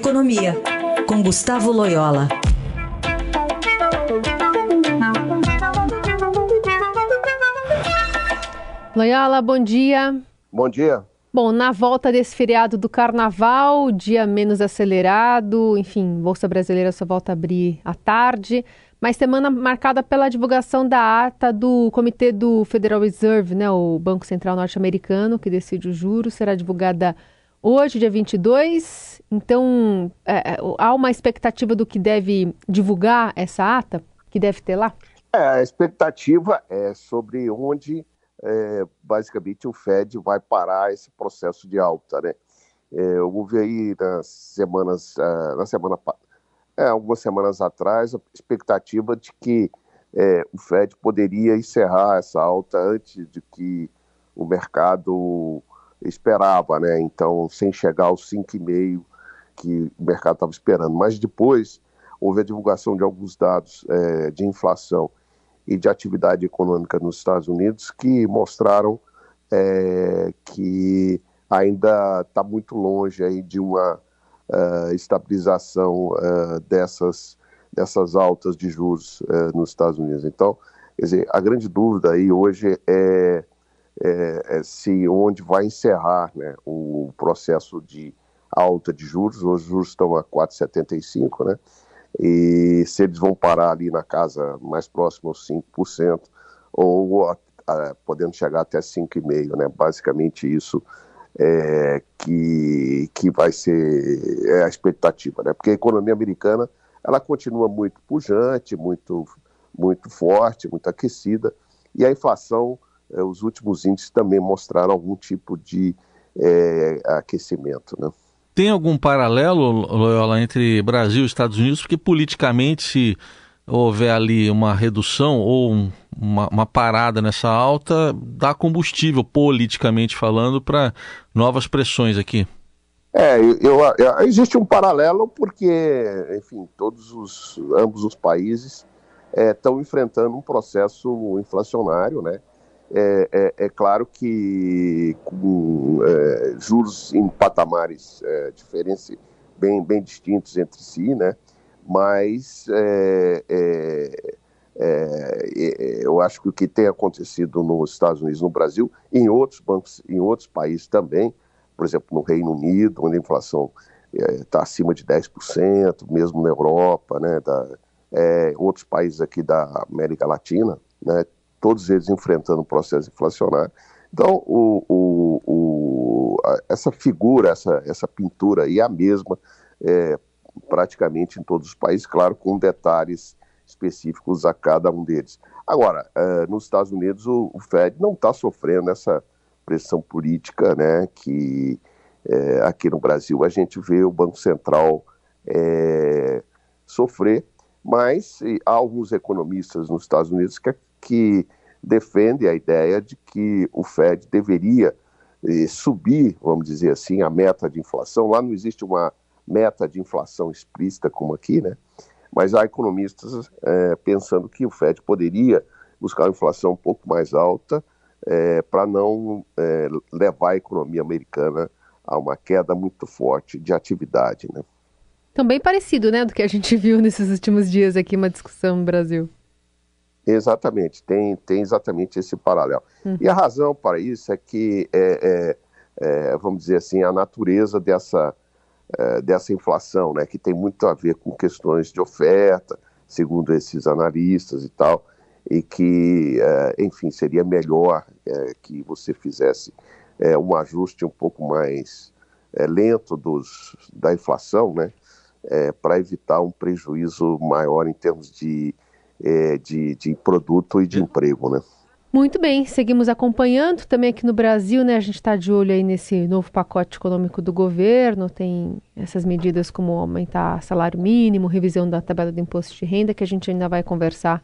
Economia, com Gustavo Loyola. Loyola, bom dia. Bom dia. Bom, na volta desse feriado do carnaval, dia menos acelerado, enfim, Bolsa Brasileira só volta a abrir à tarde, mas semana marcada pela divulgação da ata do Comitê do Federal Reserve, né, o Banco Central Norte-Americano, que decide os juros, será divulgada hoje, dia 22. Então, é, é, há uma expectativa do que deve divulgar essa ata, que deve ter lá? É, a expectativa é sobre onde é, basicamente o Fed vai parar esse processo de alta, né? É, aí nas semanas, uh, na semana, é, algumas semanas atrás, a expectativa de que é, o Fed poderia encerrar essa alta antes de que o mercado esperava, né? Então, sem chegar aos 5,5 que o mercado estava esperando. Mas depois houve a divulgação de alguns dados é, de inflação e de atividade econômica nos Estados Unidos que mostraram é, que ainda está muito longe aí de uma uh, estabilização uh, dessas, dessas altas de juros uh, nos Estados Unidos. Então, quer dizer, a grande dúvida aí hoje é, é, é se onde vai encerrar né, o processo de alta de juros. Os juros estão a 4,75, né? e se eles vão parar ali na casa mais próximo aos 5%, ou a, a, podendo chegar até 5,5%, né? Basicamente isso é, que, que vai ser é a expectativa, né? Porque a economia americana ela continua muito pujante, muito, muito forte, muito aquecida, e a inflação, os últimos índices também mostraram algum tipo de é, aquecimento, né? Tem algum paralelo, Loyola, entre Brasil e Estados Unidos? Porque politicamente, se houver ali uma redução ou um, uma, uma, parada nessa alta, dá combustível, politicamente falando, para novas pressões aqui. É, eu, eu, existe um paralelo porque, enfim, todos os, ambos os países estão é, enfrentando um processo inflacionário, né? É, é, é, claro que com é, juros em patamares é, diferentes, bem, bem distintos entre si, né? mas é, é, é, eu acho que o que tem acontecido nos Estados Unidos, no Brasil, em outros bancos, em outros países também, por exemplo, no Reino Unido, onde a inflação está acima de 10%, mesmo na Europa, né, da, outros países aqui da América Latina, né, todos eles enfrentando um processo inflacionário. Então, o, o, o, essa figura, essa, essa pintura aí é a mesma, é, praticamente em todos os países, claro, com detalhes específicos a cada um deles. Agora, é, nos Estados Unidos, o, o Fed não está sofrendo essa pressão política, né, que é, aqui no Brasil a gente vê o Banco Central é, sofrer, mas há alguns economistas nos Estados Unidos que que defende a ideia de que o Fed deveria eh, subir, vamos dizer assim, a meta de inflação. Lá não existe uma meta de inflação explícita como aqui, né? Mas há economistas eh, pensando que o Fed poderia buscar uma inflação um pouco mais alta eh, para não levar a economia americana a uma queda muito forte de atividade, né? Também parecido, né, do que a gente viu nesses últimos dias aqui, uma discussão no Brasil. Exatamente, tem, tem exatamente esse paralelo. Uhum. E a razão para isso é que, é, é, é, vamos dizer assim, a natureza dessa, é, dessa inflação, né, que tem muito a ver com questões de oferta, segundo esses analistas e tal, e que, é, enfim, seria melhor é, que você fizesse um ajuste um pouco mais lento dos, da inflação, né, para evitar um prejuízo maior em termos de é, de, de produto e de emprego, né? Muito bem, seguimos acompanhando também aqui no Brasil, né? A gente está de olho aí nesse novo pacote econômico do governo, tem essas medidas como aumentar salário mínimo, revisão da tabela do imposto de renda, que a gente ainda vai conversar,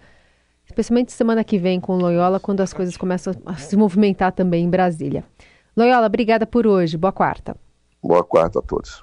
especialmente semana que vem com o Loyola, quando as coisas começam a se movimentar também em Brasília. Loyola, obrigada por hoje. Boa quarta. Boa quarta a todos.